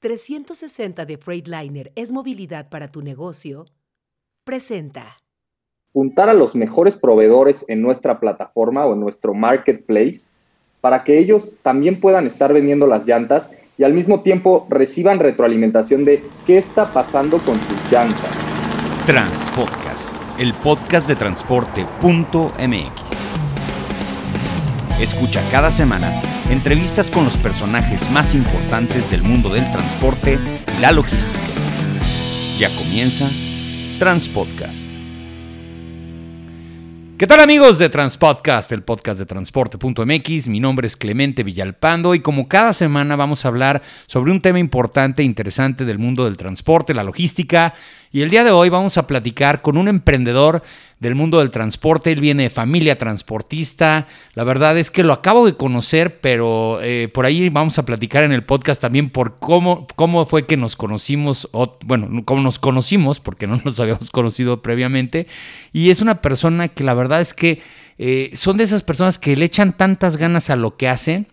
360 de Freightliner es movilidad para tu negocio. Presenta. Juntar a los mejores proveedores en nuestra plataforma o en nuestro marketplace para que ellos también puedan estar vendiendo las llantas y al mismo tiempo reciban retroalimentación de qué está pasando con sus llantas. Transpodcast, el podcast de transporte.mx. Escucha cada semana entrevistas con los personajes más importantes del mundo del transporte y la logística. Ya comienza Transpodcast. ¿Qué tal amigos de Transpodcast, el podcast de transporte.mx? Mi nombre es Clemente Villalpando y como cada semana vamos a hablar sobre un tema importante e interesante del mundo del transporte, la logística. Y el día de hoy vamos a platicar con un emprendedor del mundo del transporte. Él viene de familia transportista. La verdad es que lo acabo de conocer, pero eh, por ahí vamos a platicar en el podcast también por cómo, cómo fue que nos conocimos, bueno, cómo nos conocimos, porque no nos habíamos conocido previamente. Y es una persona que la verdad es que eh, son de esas personas que le echan tantas ganas a lo que hacen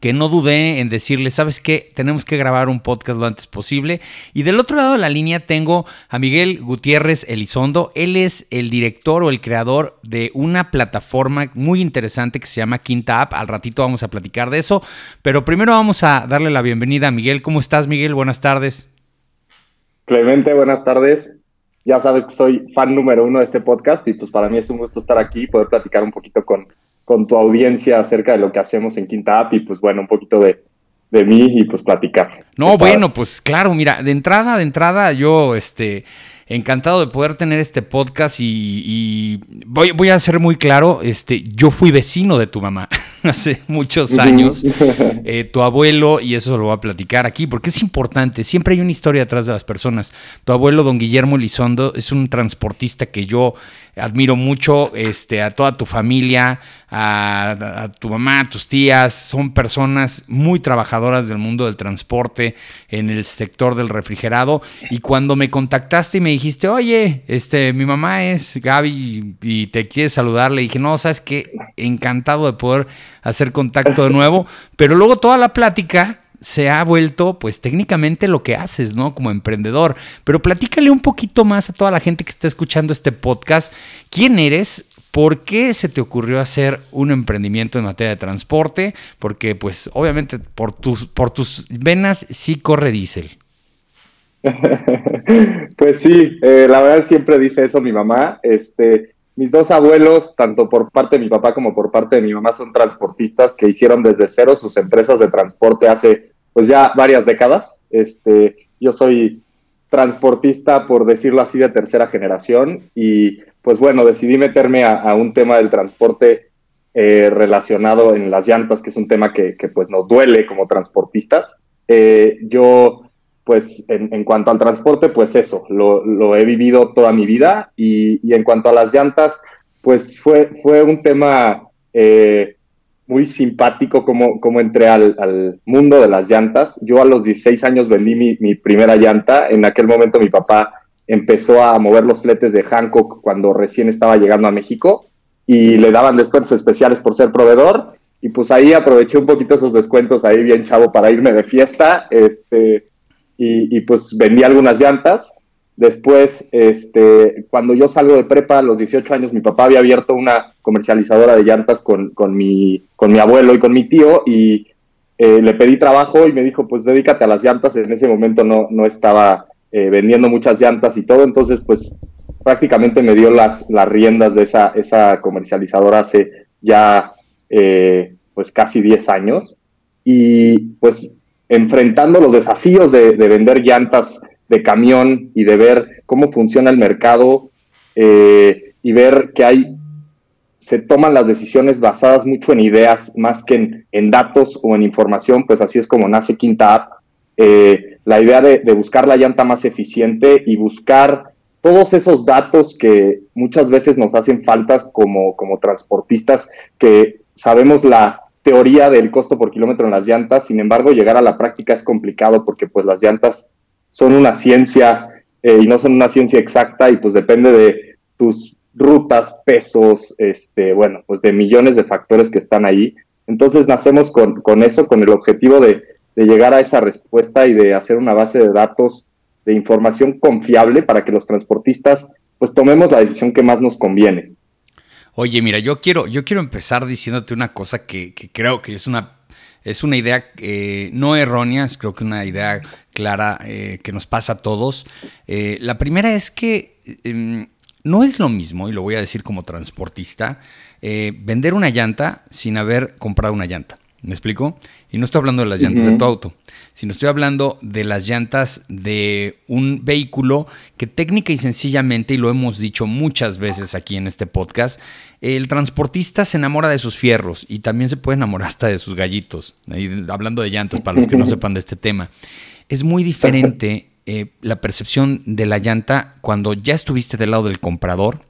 que no dudé en decirle, ¿sabes qué? Tenemos que grabar un podcast lo antes posible. Y del otro lado de la línea tengo a Miguel Gutiérrez Elizondo. Él es el director o el creador de una plataforma muy interesante que se llama Quinta App. Al ratito vamos a platicar de eso. Pero primero vamos a darle la bienvenida a Miguel. ¿Cómo estás, Miguel? Buenas tardes. Clemente, buenas tardes. Ya sabes que soy fan número uno de este podcast y pues para mí es un gusto estar aquí y poder platicar un poquito con, con tu audiencia acerca de lo que hacemos en Quinta App y pues bueno, un poquito de, de mí y pues platicar. No, bueno, pues claro, mira, de entrada, de entrada yo, este, encantado de poder tener este podcast y, voy, voy, a ser muy claro, este, yo fui vecino de tu mamá hace muchos años, eh, tu abuelo, y eso lo voy a platicar aquí, porque es importante, siempre hay una historia detrás de las personas. Tu abuelo, don Guillermo Elizondo, es un transportista que yo admiro mucho este, a toda tu familia, a, tu mamá, a tus tías, son personas muy trabajadoras del mundo del transporte, en el sector del refrigerado. Y cuando me contactaste y me dijiste, oye, este, mi mamá es Gaby y te quiere saludar, le dije, no, sabes que encantado de poder hacer contacto de nuevo. Pero luego toda la plática se ha vuelto, pues técnicamente lo que haces, ¿no? Como emprendedor. Pero platícale un poquito más a toda la gente que está escuchando este podcast. ¿Quién eres? ¿Por qué se te ocurrió hacer un emprendimiento en materia de transporte? Porque, pues, obviamente, por tus, por tus venas sí corre diésel. pues sí, eh, la verdad siempre dice eso mi mamá. Este, mis dos abuelos, tanto por parte de mi papá como por parte de mi mamá, son transportistas que hicieron desde cero sus empresas de transporte hace pues ya varias décadas. Este, yo soy transportista, por decirlo así, de tercera generación y pues bueno, decidí meterme a, un tema del transporte eh, relacionado en las llantas, que es un tema que, pues nos duele como transportistas. Eh, yo, pues en, cuanto al transporte, pues eso, lo, he vivido toda mi vida y, en cuanto a las llantas, pues fue, fue un tema eh, muy simpático como, como entré al, mundo de las llantas. Yo a los 16 años vendí mi, primera llanta. En aquel momento mi papá empezó a mover los fletes de Hancock cuando recién estaba llegando a México y le daban descuentos especiales por ser proveedor. Y pues ahí aproveché un poquito esos descuentos ahí bien chavo para irme de fiesta. Este, y, y pues vendí algunas llantas. Después, este, cuando yo salgo de prepa a los 18 años, mi papá había abierto una comercializadora de llantas con, con, mi, con mi abuelo y con mi tío y eh, le pedí trabajo y me dijo, pues dedícate a las llantas. En ese momento no, no estaba eh, vendiendo muchas llantas y todo, entonces pues prácticamente me dio las, las riendas de esa, esa comercializadora hace ya eh, pues casi 10 años. Y pues enfrentando los desafíos de, de vender llantas de camión y de ver cómo funciona el mercado eh, y ver que hay, se toman las decisiones basadas mucho en ideas más que en, datos o en información, pues así es como nace Quinta App. Eh, la idea de, buscar la llanta más eficiente y buscar todos esos datos que muchas veces nos hacen falta como, como transportistas, que sabemos la teoría del costo por kilómetro en las llantas, sin embargo llegar a la práctica es complicado porque pues las llantas son una ciencia eh, y no son una ciencia exacta y pues depende de tus rutas, pesos, este, bueno, pues de millones de factores que están ahí. Entonces nacemos con, con eso, con el objetivo de, de llegar a esa respuesta y de hacer una base de datos de información confiable para que los transportistas pues tomemos la decisión que más nos conviene. Oye, mira, yo quiero, yo quiero empezar diciéndote una cosa que, creo que es una, es una idea eh, no errónea, es creo que una idea clara eh, que nos pasa a todos. Eh, la primera es que em, no es lo mismo, y lo voy a decir como transportista, vender una llanta sin haber comprado una llanta. ¿Me explico? Y no estoy hablando de las llantas de tu auto, sino estoy hablando de las llantas de un vehículo que técnica y sencillamente, y lo hemos dicho muchas veces aquí en este podcast, el transportista se enamora de sus fierros y también se puede enamorar hasta de sus gallitos. hablando de llantas, para los que no sepan de este tema. Es muy diferente eh, la percepción de la llanta cuando ya estuviste del lado del comprador.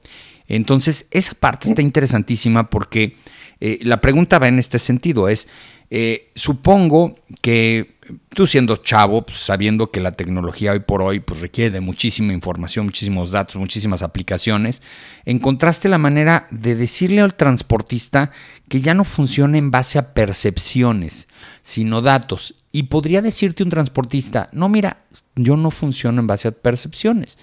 Entonces, esa parte está interesantísima porque eh, la pregunta va en este sentido, es, eh, supongo que tú siendo chavo, pues, sabiendo que la tecnología hoy por hoy pues, requiere de muchísima información, muchísimos datos, muchísimas aplicaciones, encontraste la manera de decirle al transportista que ya no funciona en base a percepciones, sino datos. Y podría decirte un transportista, no, mira, yo no funciono en base a percepciones.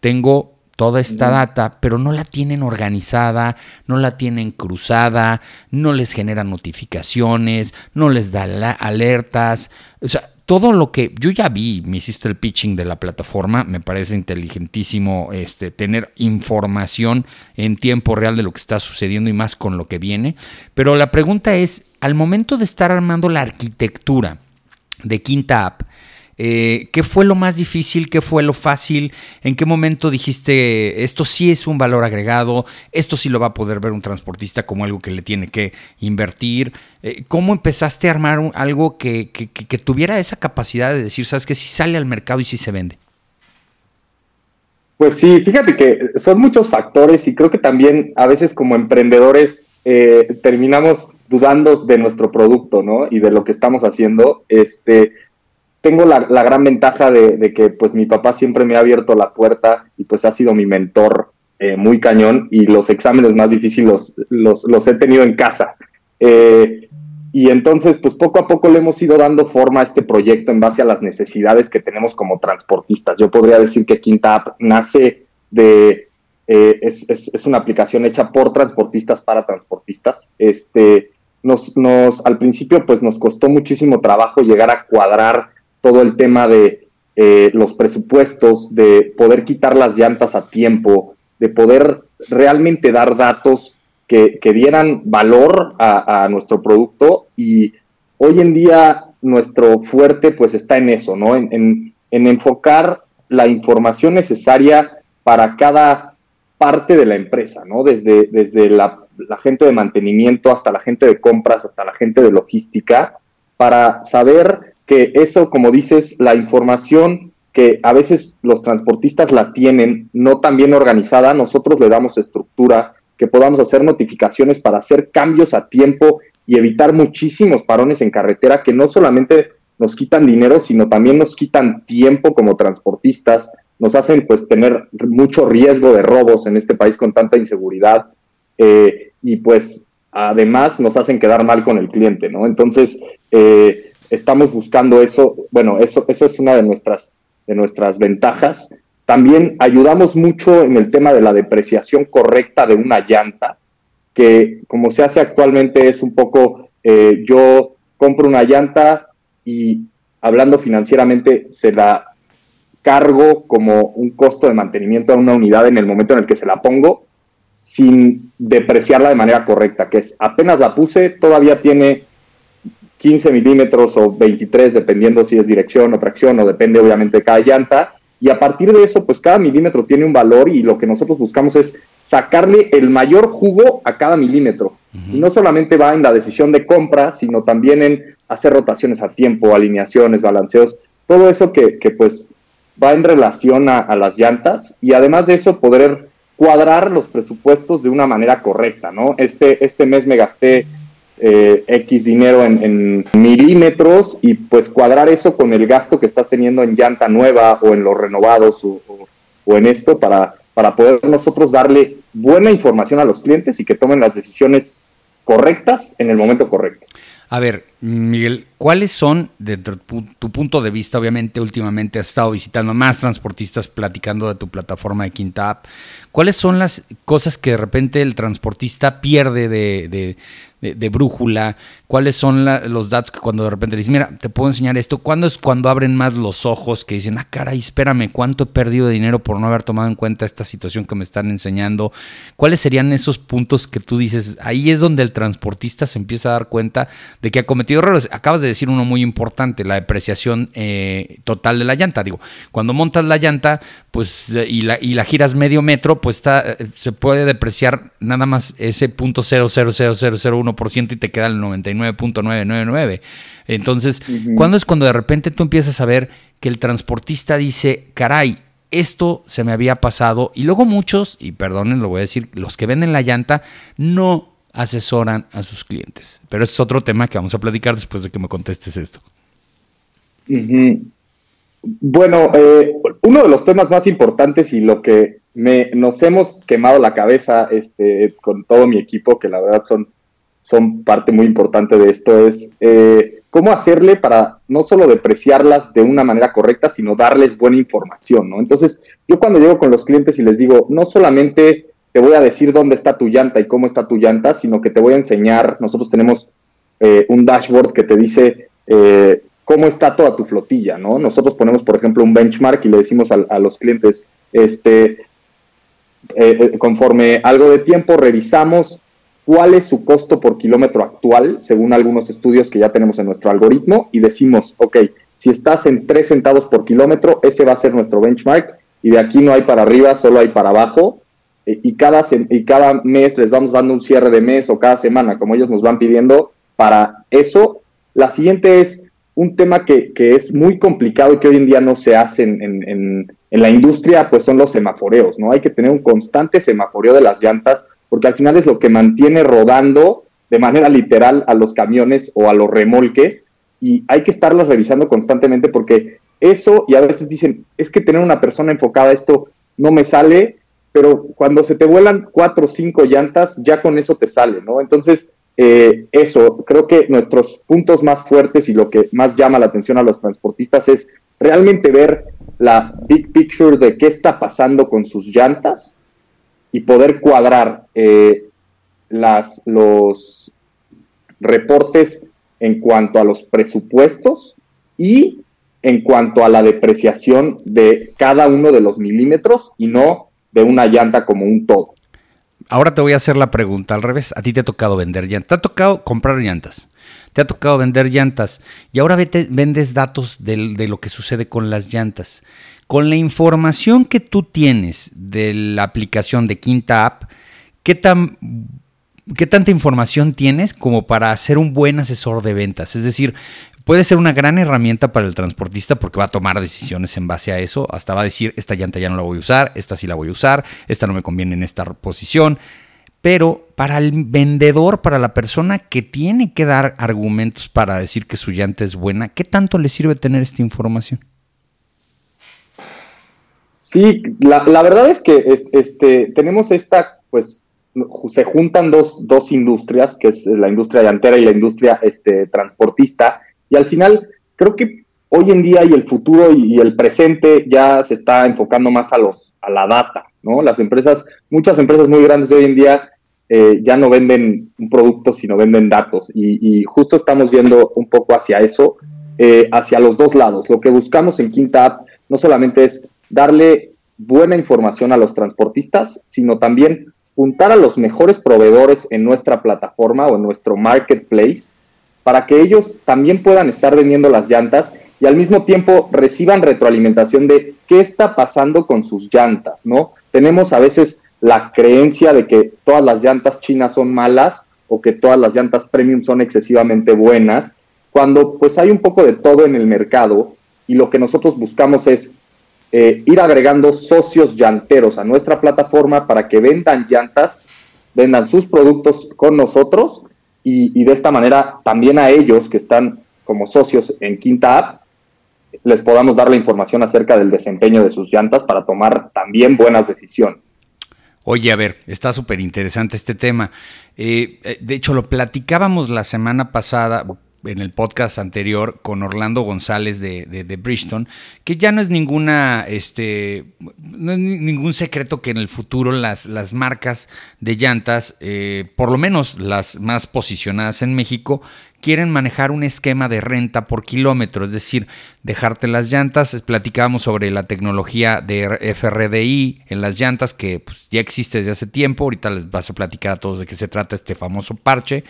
Tengo toda esta data, pero no la tienen organizada, no la tienen cruzada, no les genera notificaciones, no les da alertas. O sea, todo lo que yo ya vi, me hiciste el pitching de la plataforma, me parece inteligentísimo este, tener información en tiempo real de lo que está sucediendo y más con lo que viene. Pero la pregunta es, al momento de estar armando la arquitectura de Quinta App, eh, ¿Qué fue lo más difícil? ¿Qué fue lo fácil? ¿En qué momento dijiste esto sí es un valor agregado? ¿Esto sí lo va a poder ver un transportista como algo que le tiene que invertir? Eh, ¿Cómo empezaste a armar algo que, tuviera esa capacidad de decir, sabes que si sale al mercado y si se vende? Pues sí, fíjate que son muchos factores y creo que también a veces como emprendedores eh, terminamos dudando de nuestro producto, ¿no? Y de lo que estamos haciendo. Este, tengo la, gran ventaja de, que pues mi papá siempre me ha abierto la puerta y pues ha sido mi mentor eh, muy cañón y los exámenes más difíciles los, los, he tenido en casa. Eh, y entonces pues poco a poco le hemos ido dando forma a este proyecto en base a las necesidades que tenemos como transportistas. Yo podría decir que Quinta App nace de... Eh, es, es, es, una aplicación hecha por transportistas para transportistas. Este, nos, nos, al principio pues nos costó muchísimo trabajo llegar a cuadrar todo el tema de eh, los presupuestos, de poder quitar las llantas a tiempo, de poder realmente dar datos que, dieran valor a, nuestro producto y hoy en día nuestro fuerte pues está en eso, ¿no? En, enfocar la información necesaria para cada parte de la empresa, ¿no? Desde, desde la, gente de mantenimiento hasta la gente de compras, hasta la gente de logística, para saber que eso, como dices, la información que a veces los transportistas la tienen no tan bien organizada, nosotros le damos estructura, que podamos hacer notificaciones para hacer cambios a tiempo y evitar muchísimos parones en carretera que no solamente nos quitan dinero, sino también nos quitan tiempo como transportistas, nos hacen pues tener mucho riesgo de robos en este país con tanta inseguridad eh, y pues además nos hacen quedar mal con el cliente, ¿no? Entonces, eh, estamos buscando eso, bueno, eso, eso es una de nuestras, de nuestras ventajas. También ayudamos mucho en el tema de la depreciación correcta de una llanta, que como se hace actualmente es un poco, eh, yo compro una llanta y hablando financieramente se la cargo como un costo de mantenimiento a una unidad en el momento en el que se la pongo sin depreciarla de manera correcta, que es apenas la puse, todavía tiene 15 milímetros o 23, dependiendo si es dirección o tracción, o depende obviamente de cada llanta. Y a partir de eso, pues cada milímetro tiene un valor y lo que nosotros buscamos es sacarle el mayor jugo a cada milímetro. Y no solamente va en la decisión de compra, sino también en hacer rotaciones a tiempo, alineaciones, balanceos, todo eso que, que pues va en relación a, a, las llantas y además de eso poder cuadrar los presupuestos de una manera correcta, ¿no? Este, este mes me gasté eh, X dinero en, milímetros y pues cuadrar eso con el gasto que estás teniendo en llanta nueva o en los renovados o, en esto para, para poder nosotros darle buena información a los clientes y que tomen las decisiones correctas en el momento correcto. A ver, Miguel, ¿cuáles son, desde tu, punto de vista, obviamente últimamente has estado visitando más transportistas platicando de tu plataforma de Quinta App, ¿cuáles son las cosas que de repente el transportista pierde de, de, brújula, cuáles son los datos que cuando de repente le dicen, mira, te puedo enseñar esto, ¿cuándo es cuando abren más los ojos que dicen, ah, caray, espérame, cuánto he perdido de dinero por no haber tomado en cuenta esta situación que me están enseñando? ¿Cuáles serían esos puntos que tú dices, ahí es donde el transportista se empieza a dar cuenta de que ha cometido errores? Acabas de decir uno muy importante, la depreciación eh, total de la llanta. Digo, cuando montas la llanta, pues, eh, y la, y la giras medio metro, pues está, eh, se puede depreciar nada más ese punto ciento y te queda el 99.999. Entonces, ¿cuándo es cuando de repente tú empiezas a ver que el transportista dice, caray, esto se me había pasado? Y luego muchos, y perdonen, lo voy a decir, los que venden la llanta no asesoran a sus clientes. Pero ese es otro tema que vamos a platicar después de que me contestes esto. Bueno, eh, uno de los temas más importantes y lo que me, nos hemos quemado la cabeza este, con todo mi equipo, que la verdad son son parte muy importante de esto, es eh, cómo hacerle para no solo depreciarlas de una manera correcta, sino darles buena información, ¿no? Entonces, yo cuando llego con los clientes y les digo, no solamente te voy a decir dónde está tu llanta y cómo está tu llanta, sino que te voy a enseñar, nosotros tenemos eh, un dashboard que te dice eh, cómo está toda tu flotilla, ¿no? Nosotros ponemos, por ejemplo, un benchmark y le decimos a, a los clientes, este, conforme algo de tiempo revisamos cuál es su costo por kilómetro actual, según algunos estudios que ya tenemos en nuestro algoritmo, y decimos, ok, si estás en 3 centavos por kilómetro, ese va a ser nuestro benchmark, y de aquí no hay para arriba, solo hay para abajo, eh, y cada, y cada mes les vamos dando un cierre de mes o cada semana, como ellos nos van pidiendo, para eso. La siguiente es un tema que, es muy complicado y que hoy en día no se hace en, en, en la industria, pues son los semaforeos, ¿no? Hay que tener un constante semaforeo de las llantas porque al final es lo que mantiene rodando de manera literal a los camiones o a los remolques y hay que estarlos revisando constantemente porque eso, y a veces dicen, es que tener una persona enfocada a esto no me sale, pero cuando se te vuelan cuatro o cinco llantas, ya con eso te sale, ¿no? Entonces, eh, eso, creo que nuestros puntos más fuertes y lo que más llama la atención a los transportistas es realmente ver la big picture de qué está pasando con sus llantas y poder cuadrar eh, las, los reportes en cuanto a los presupuestos y en cuanto a la depreciación de cada uno de los milímetros y no de una llanta como un todo. Ahora te voy a hacer la pregunta al revés. A ti te ha tocado vender llantas, te ha tocado comprar llantas, te ha tocado vender llantas y ahora vendes datos de lo que sucede con las llantas. Con la información que tú tienes de la aplicación de Quinta App, ¿qué, tan, ¿qué tanta información tienes como para ser un buen asesor de ventas? Es decir, puede ser una gran herramienta para el transportista porque va a tomar decisiones en base a eso. Hasta va a decir, esta llanta ya no la voy a usar, esta sí la voy a usar, esta no me conviene en esta posición. Pero para el vendedor, para la persona que tiene que dar argumentos para decir que su llanta es buena, ¿qué tanto le sirve tener esta información? Sí, la, verdad es que este, tenemos esta, pues, se juntan dos, dos industrias, que es la industria llantera y la industria este, transportista, y al final creo que hoy en día y el futuro y, el presente ya se está enfocando más a los a la data, ¿no? Las empresas, muchas empresas muy grandes de hoy en día eh, ya no venden un producto, sino venden datos, y, justo estamos viendo un poco hacia eso, eh, hacia los dos lados. Lo que buscamos en Quinta App no solamente es darle buena información a los transportistas, sino también juntar a los mejores proveedores en nuestra plataforma o en nuestro marketplace para que ellos también puedan estar vendiendo las llantas y al mismo tiempo reciban retroalimentación de qué está pasando con sus llantas, ¿no? Tenemos a veces la creencia de que todas las llantas chinas son malas o que todas las llantas premium son excesivamente buenas, cuando pues hay un poco de todo en el mercado y lo que nosotros buscamos es eh, ir agregando socios llanteros a nuestra plataforma para que vendan llantas, vendan sus productos con nosotros y, de esta manera también a ellos que están como socios en Quinta App les podamos dar la información acerca del desempeño de sus llantas para tomar también buenas decisiones. Oye, a ver, está súper interesante este tema. Eh, eh, de hecho, lo platicábamos la semana pasada, en el podcast anterior con Orlando González de, de, Bridgestone, que ya no es ninguna, este, no es ningún secreto que en el futuro las, las marcas de llantas, eh, por lo menos las más posicionadas en México, quieren manejar un esquema de renta por kilómetro, es decir, dejarte las llantas. Platicábamos sobre la tecnología de FRDI en las llantas que pues, ya existe desde hace tiempo. Ahorita les vas a platicar a todos de qué se trata este famoso parche.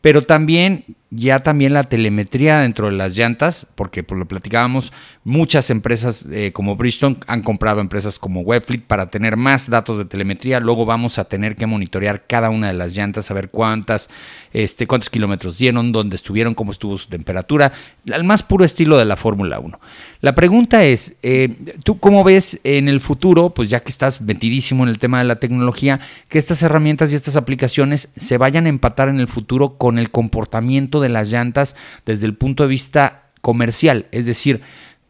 Pero también ya también la telemetría dentro de las llantas, porque pues, lo platicábamos, muchas empresas eh, como Bridgestone han comprado empresas como Webfleet para tener más datos de telemetría. Luego vamos a tener que monitorear cada una de las llantas, saber cuántas, este, cuántos kilómetros dieron, dónde estuvieron, cómo estuvo su temperatura, al más puro estilo de la Fórmula 1. La pregunta es, eh, ¿tú cómo ves en el futuro, pues ya que estás metidísimo en el tema de la tecnología, que estas herramientas y estas aplicaciones se vayan a empatar en el futuro con el comportamiento de las llantas desde el punto de vista comercial? Es decir,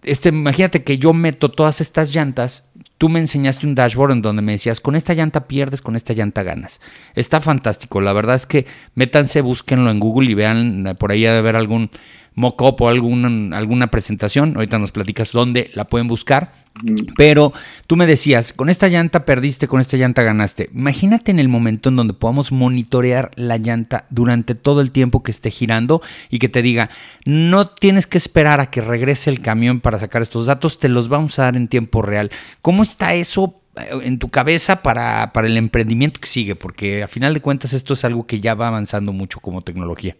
este, imagínate que yo meto todas estas llantas, tú me enseñaste un dashboard en donde me decías, con esta llanta pierdes, con esta llanta ganas. Está fantástico, la verdad es que métanse, búsquenlo en Google y vean, por ahí ha de haber algún mock-up o alguna, alguna presentación. Ahorita nos platicas dónde la pueden buscar. Pero tú me decías, con esta llanta perdiste, con esta llanta ganaste. Imagínate en el momento en donde podamos monitorear la llanta durante todo el tiempo que esté girando y que te diga, no tienes que esperar a que regrese el camión para sacar estos datos, te los vamos a dar en tiempo real. ¿Cómo está eso eh, en tu cabeza para, para el emprendimiento que sigue? Porque a final de cuentas esto es algo que ya va avanzando mucho como tecnología.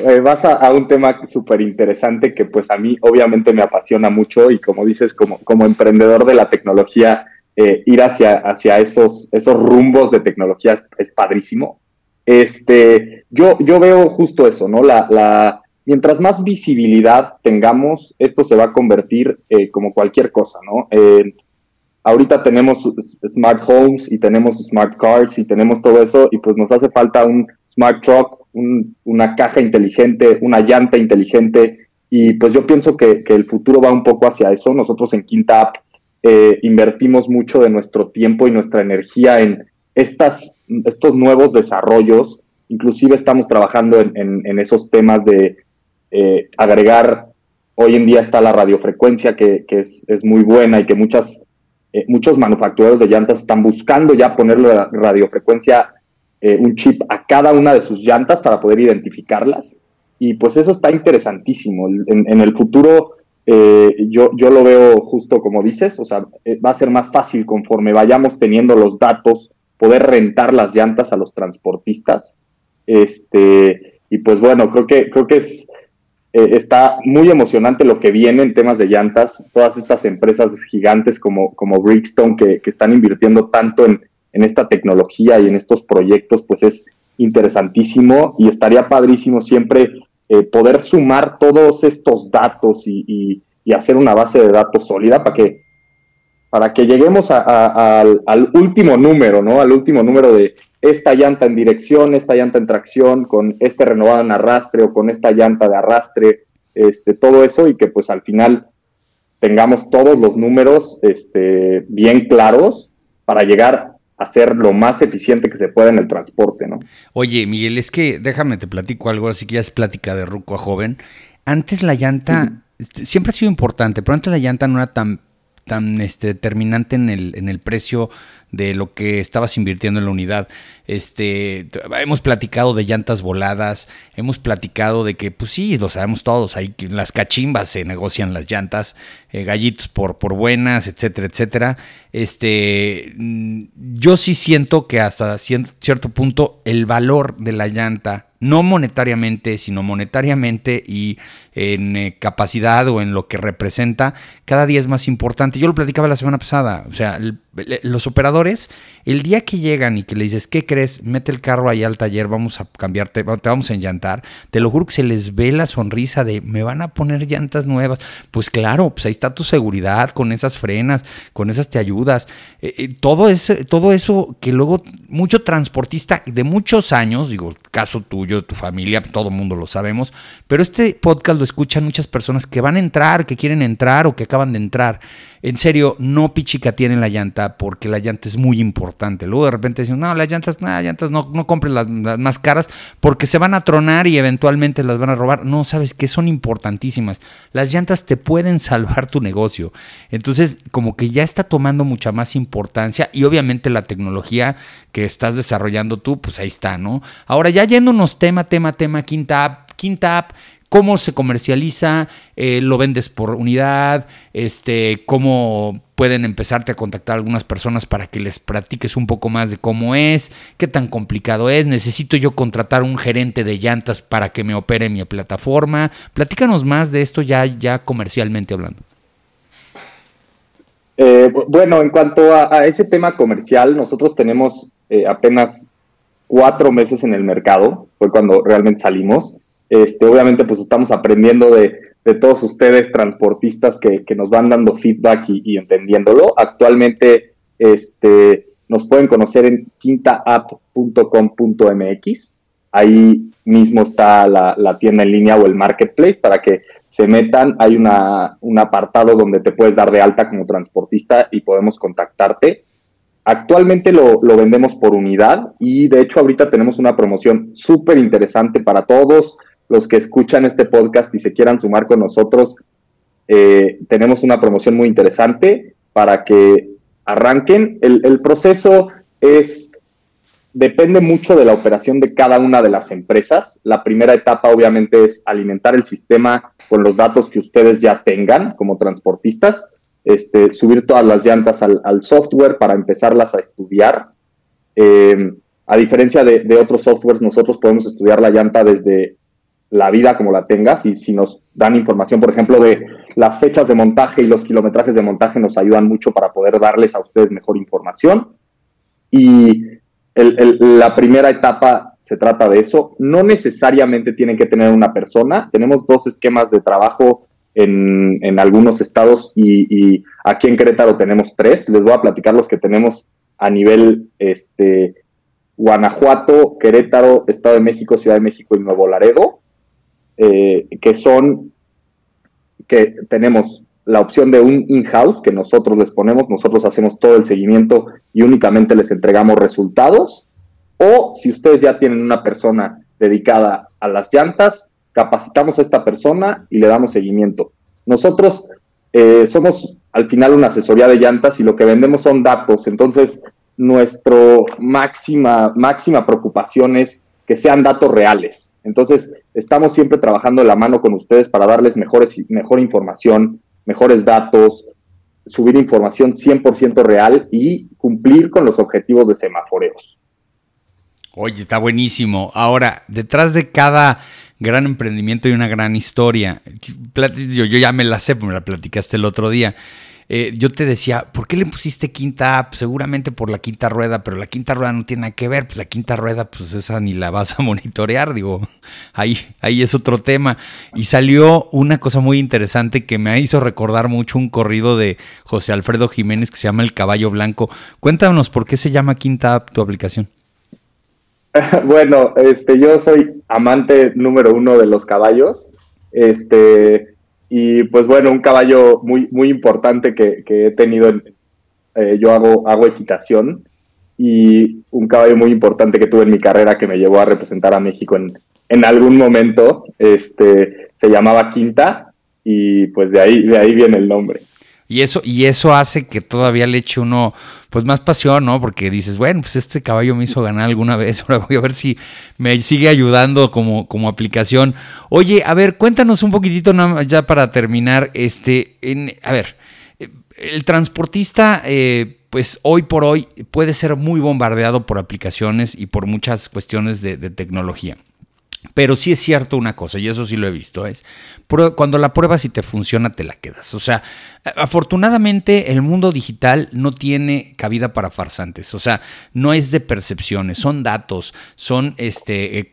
Eh, vas a, un tema súper interesante que pues a mí obviamente me apasiona mucho y como dices, como, como emprendedor de la tecnología, eh, ir hacia, hacia esos, esos rumbos de tecnología es, padrísimo. Este, yo, yo veo justo eso, ¿no? La, la, mientras más visibilidad tengamos, esto se va a convertir eh, como cualquier cosa, ¿no? ahorita tenemos smart homes y tenemos smart cars y tenemos todo eso y pues nos hace falta un smart truck, una caja inteligente, una llanta inteligente y pues yo pienso que, el futuro va un poco hacia eso. Nosotros en Quinta App eh, invertimos mucho de nuestro tiempo y nuestra energía en estas, estos nuevos desarrollos. Inclusive estamos trabajando en, esos temas de eh, agregar, hoy en día está la radiofrecuencia que, es, muy buena y que muchas eh, muchos manufactureros de llantas están buscando ya ponerle radiofrecuencia, eh, un chip a cada una de sus llantas para poder identificarlas. Y pues eso está interesantísimo. En, el futuro eh, yo, yo lo veo justo como dices, o sea, va a ser más fácil conforme vayamos teniendo los datos, poder rentar las llantas a los transportistas. Este, y pues bueno, creo que, creo que es, eh, está muy emocionante lo que viene en temas de llantas. Todas estas empresas gigantes como, como Bridgestone que, están invirtiendo tanto en, esta tecnología y en estos proyectos, pues es interesantísimo y estaría padrísimo siempre eh, poder sumar todos estos datos y, hacer una base de datos sólida para que para que lleguemos al, al, último número, ¿no? Al último número de esta llanta en dirección, esta llanta en tracción, con este renovado en arrastre o con esta llanta de arrastre, este, todo eso y que pues al final tengamos todos los números este, bien claros para llegar a ser lo más eficiente que se pueda en el transporte, ¿no? Oye, Miguel, es que déjame te platico algo, así que ya es plática de ruco a joven. Antes la llanta este, siempre ha sido importante, pero antes la llanta no era tan tan este, determinante en el, en el precio de lo que estabas invirtiendo en la unidad. Este, hemos platicado de llantas voladas, hemos platicado de que, pues sí, lo sabemos todos, hay las cachimbas se negocian las llantas, eh, gallitos por, por buenas, etcétera, etcétera. Este, mm, yo sí siento que hasta cierto punto el valor de la llanta, no monetariamente, sino monetariamente y en eh, capacidad o en lo que representa, cada día es más importante. Yo lo platicaba la semana pasada, o sea, los operadores, el día que llegan y que le dices, ¿qué crees? Mete el carro ahí al taller, vamos a cambiarte, te vamos a enllantar, te lo juro que se les ve la sonrisa de, me van a poner llantas nuevas. Pues claro, pues ahí está tu seguridad, con esas frenas, con esas te ayudas. Eh, eh, todo, ese, todo eso que luego mucho transportista de muchos años, digo, caso tuyo, tu familia, todo mundo lo sabemos, pero este podcast lo escuchan muchas personas que van a entrar, que quieren entrar o que acaban de entrar. En serio, no tienen la llanta porque la llanta es muy importante. Luego de repente dicen, no, las llantas, nada, llantas, no, no compres las, más caras porque se van a tronar y eventualmente las van a robar. No, sabes que son importantísimas. Las llantas te pueden salvar tu negocio. Entonces, como que ya está tomando mucha más importancia y obviamente la tecnología que estás desarrollando tú, pues ahí está, ¿no? Ahora ya yéndonos tema, tema, tema, quinta app, quinta app cómo se comercializa, eh, lo vendes por unidad, este, cómo pueden empezarte a contactar algunas personas para que les practiques un poco más de cómo es, qué tan complicado es, necesito yo contratar un gerente de llantas para que me opere mi plataforma. Platícanos más de esto ya, ya comercialmente hablando. Eh, bueno, en cuanto a, ese tema comercial, nosotros tenemos eh, apenas cuatro meses en el mercado, fue cuando realmente salimos. Este, obviamente, pues estamos aprendiendo de, todos ustedes, transportistas, que, nos van dando feedback y, entendiéndolo. Actualmente, este, nos pueden conocer en quintaapp.com.mx. Ahí mismo está la, tienda en línea o el marketplace para que se metan. Hay una, un apartado donde te puedes dar de alta como transportista y podemos contactarte. Actualmente lo, lo, vendemos por unidad y de hecho ahorita tenemos una promoción súper interesante para todos los que escuchan este podcast y se quieran sumar con nosotros, eh, tenemos una promoción muy interesante para que arranquen. El, proceso es, depende mucho de la operación de cada una de las empresas. La primera etapa obviamente es alimentar el sistema con los datos que ustedes ya tengan como transportistas, este, subir todas las llantas al, software para empezarlas a estudiar. Eh, a diferencia de, de, otros softwares, nosotros podemos estudiar la llanta desde la vida como la tengas y si nos dan información, por ejemplo, de las fechas de montaje y los kilometrajes de montaje nos ayudan mucho para poder darles a ustedes mejor información. Y la primera etapa se trata de eso. No necesariamente tienen que tener una persona. Tenemos dos esquemas de trabajo en, en algunos estados y, y, aquí en Querétaro tenemos tres. Les voy a platicar los que tenemos a nivel este, Guanajuato, Querétaro, Estado de México, Ciudad de México y Nuevo Laredo. Eh, que son que tenemos la opción de un in-house que nosotros les ponemos, nosotros hacemos todo el seguimiento y únicamente les entregamos resultados. O si ustedes ya tienen una persona dedicada a las llantas, capacitamos a esta persona y le damos seguimiento. Nosotros eh, somos al final una asesoría de llantas y lo que vendemos son datos. Entonces, nuestra máxima, máxima preocupación es que sean datos reales. Entonces, estamos siempre trabajando la mano con ustedes para darles mejores, mejor información, mejores datos, subir información 100% real y cumplir con los objetivos de semaforeos. Oye, está buenísimo. Ahora, detrás de cada gran emprendimiento hay una gran historia. Yo, yo ya me la sé, me la platicaste el otro día. Eh, yo te decía, ¿por qué le pusiste quinta app? Seguramente por la quinta rueda, pero la quinta rueda no tiene nada que ver, pues la quinta rueda, pues esa ni la vas a monitorear, digo, ahí, ahí es otro tema. Y salió una cosa muy interesante que me hizo recordar mucho un corrido de José Alfredo Jiménez que se llama El Caballo Blanco. Cuéntanos por qué se llama quinta app tu aplicación. Bueno, este, yo soy amante número uno de los caballos. Este, y pues bueno, un caballo muy, muy importante que, he tenido, eh, yo hago, hago equitación y un caballo muy importante que tuve en mi carrera que me llevó a representar a México en, en algún momento, este, se llamaba Quinta y pues de ahí, de ahí viene el nombre. Y eso, y eso hace que todavía le eche uno, pues más pasión, ¿no? Porque dices, bueno, pues este caballo me hizo ganar alguna vez, ahora voy a ver si me sigue ayudando como, como aplicación. Oye, a ver, cuéntanos un poquitito nada más ya para terminar, este, en, a ver, el transportista, eh, pues hoy por hoy puede ser muy bombardeado por aplicaciones y por muchas cuestiones de tecnología. Pero sí es cierto una cosa, y eso sí lo he visto, es cuando la pruebas y te funciona, te la quedas. O sea, afortunadamente el mundo digital no tiene cabida para farsantes. O sea, no es de percepciones, son datos, son este, eh,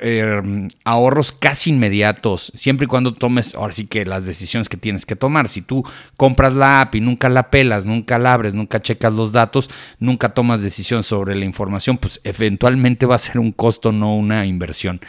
eh, ahorros casi inmediatos, siempre y cuando tomes, ahora sí que las decisiones que tienes que tomar. Si tú compras la app y nunca la pelas, nunca la abres, nunca checas los datos, nunca tomas decisión sobre la información, pues eventualmente va a ser un costo, no una inversión.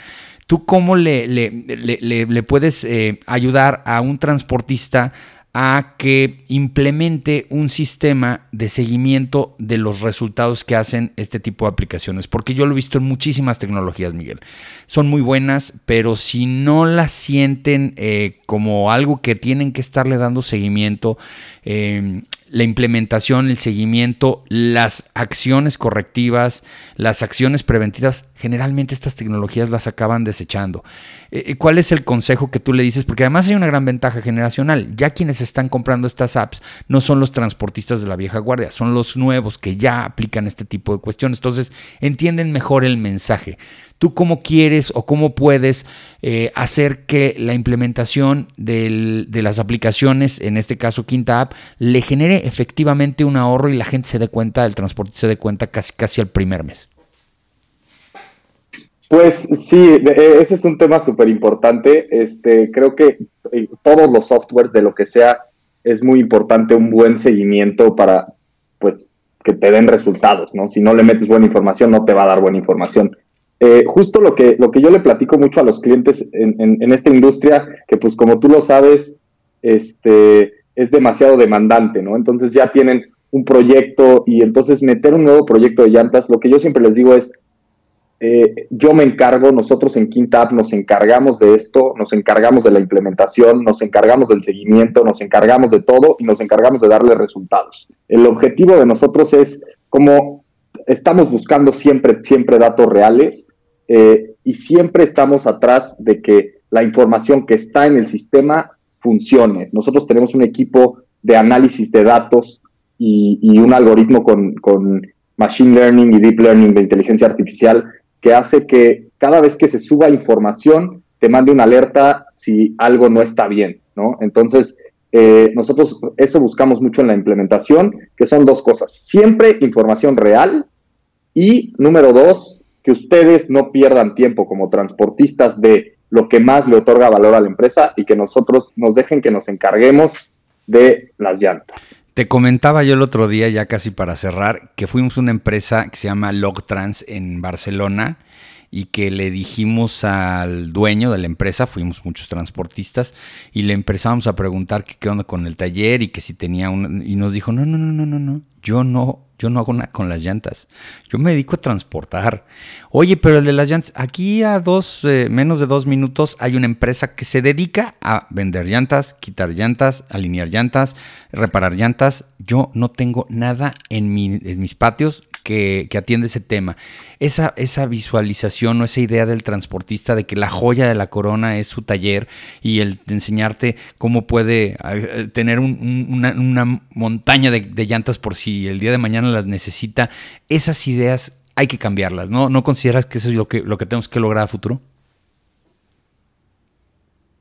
¿Tú cómo le, le, puedes eh, ayudar a un transportista a que implemente un sistema de seguimiento de los resultados que hacen este tipo de aplicaciones. Porque yo lo he visto en muchísimas tecnologías, Miguel. Son muy buenas, pero si no las sienten eh, como algo que tienen que estarle dando seguimiento, eh, la implementación, el seguimiento, las acciones correctivas, las acciones preventivas, generalmente estas tecnologías las acaban desechando. Eh, eh, ¿Cuál es el consejo que tú le dices? Porque además hay una gran ventaja generacional. Ya quienes están comprando estas apps no son los transportistas de la vieja guardia, son los nuevos que ya aplican este tipo de cuestiones. Entonces entienden mejor el mensaje. ¿Tú cómo quieres o cómo puedes eh, hacer que la implementación de las aplicaciones, en este caso Quinta App, le genere efectivamente un ahorro y la gente se dé cuenta, el transporte se dé cuenta casi, casi al primer mes? Pues sí, e, ese es un tema súper importante. Este, creo que eh, todos los softwares de lo que sea es muy importante un buen seguimiento para, pues, que te den resultados, ¿no? Si no le metes buena información, no te va a dar buena información. Eh, justo lo que, lo que yo le platico mucho a los clientes en, esta industria, que pues como tú lo sabes, este, es demasiado demandante, ¿no? Entonces ya tienen un proyecto y entonces meter un nuevo proyecto de llantas, lo que yo siempre les digo es, eh, yo me encargo, nosotros en Quinta nos encargamos de esto, nos encargamos de la implementación, nos encargamos del seguimiento, nos encargamos de todo y nos encargamos de darle resultados. El objetivo de nosotros es como estamos buscando siempre, siempre datos reales eh, y siempre estamos atrás de que la información que está en el sistema funcione. Nosotros tenemos un equipo de análisis de datos y, un algoritmo con, con, Machine Learning y Deep Learning de inteligencia artificial que hace que cada vez que se suba información te mande una alerta si algo no está bien, ¿no? Entonces, eh, nosotros eso buscamos mucho en la implementación, que son dos cosas. Siempre información real y número dos, que ustedes no pierdan tiempo como transportistas de lo que más le otorga valor a la empresa y que nosotros nos dejen que nos encarguemos de las llantas. Te comentaba yo el otro día, ya casi para cerrar, que fuimos una empresa que se llama Logtrans en Barcelona y que le dijimos al dueño de la empresa, fuimos muchos transportistas, y le empezamos a preguntar qué onda con el taller y que si tenía un... Y nos dijo, no, no, no, no, no, no, yo no yo no hago nada con las llantas. Yo me dedico a transportar. Oye, pero el de las llantas, aquí a dos, eh, menos de dos minutos hay una empresa que se dedica a vender llantas, quitar llantas, alinear llantas, reparar llantas. Yo no tengo nada en mis patios que, atiende ese tema. Esa, esa visualización o esa idea del transportista de que la joya de la corona es su taller y el enseñarte cómo puede eh, tener una, montaña de, llantas por si el día de mañana las necesita, esas ideas hay que cambiarlas, ¿no? ¿No consideras que eso es lo que, lo que tenemos que lograr a futuro?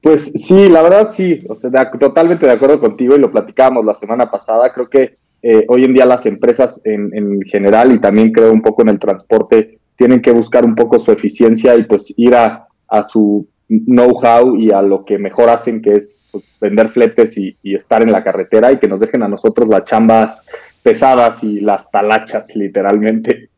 Pues sí, la verdad sí, o sea, totalmente de acuerdo contigo y lo platicábamos la semana pasada. Creo que eh, hoy en día las empresas en, general y también creo un poco en el transporte tienen que buscar un poco su eficiencia y pues ir a, su know-how y a lo que mejor hacen, que es pues, vender fletes y, estar en la carretera y que nos dejen a nosotros las chambas pesadas y las talachas, literalmente.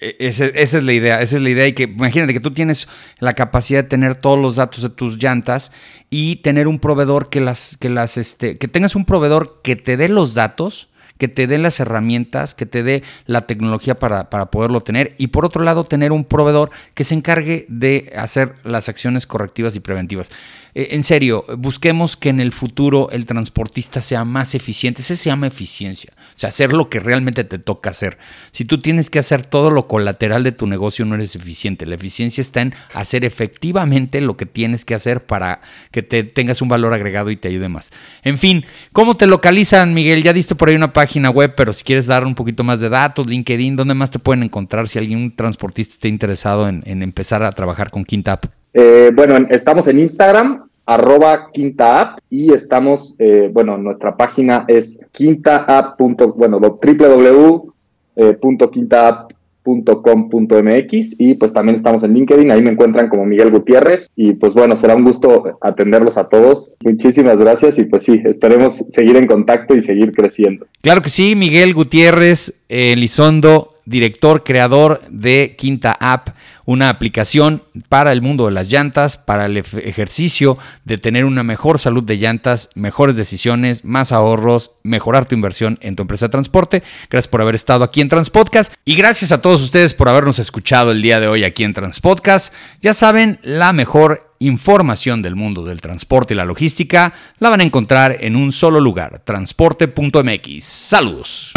E, esa, es la idea, esa es la idea. Y que imagínate que tú tienes la capacidad de tener todos los datos de tus llantas y tener un proveedor que las, que las, este, que tengas un proveedor que te dé los datos que te dé las herramientas, que te dé la tecnología para, poderlo tener y por otro lado tener un proveedor que se encargue de hacer las acciones correctivas y preventivas. Eh, en serio, busquemos que en el futuro el transportista sea más eficiente, eso se llama eficiencia. O sea, hacer lo que realmente te toca hacer. Si tú tienes que hacer todo lo colateral de tu negocio, no eres eficiente. La eficiencia está en hacer efectivamente lo que tienes que hacer para que te tengas un valor agregado y te ayude más. En fin, ¿cómo te localizan, Miguel? Ya diste por ahí una página web, pero si quieres dar un poquito más de datos, LinkedIn, ¿dónde más te pueden encontrar si alguien transportista esté interesado en, empezar a trabajar con Quintap? Eh, bueno, estamos en Instagram, arroba quinta app y estamos, eh, bueno, nuestra página es quintaapp. bueno, www.quintaapp.com.mx y pues también estamos en LinkedIn, ahí me encuentran como Miguel Gutiérrez y pues bueno, será un gusto atenderlos a todos. Muchísimas gracias y pues sí, esperemos seguir en contacto y seguir creciendo. Claro que sí, Miguel Gutiérrez, Elizondo director, creador de Quinta App, una aplicación para el mundo de las llantas, para el ejercicio de tener una mejor salud de llantas, mejores decisiones, más ahorros, mejorar tu inversión en tu empresa de transporte. Gracias por haber estado aquí en Transpodcast y gracias a todos ustedes por habernos escuchado el día de hoy aquí en Transpodcast. Ya saben, la mejor información del mundo del transporte y la logística la van a encontrar en un solo lugar, transporte.mx. Saludos.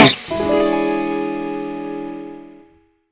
Yeah.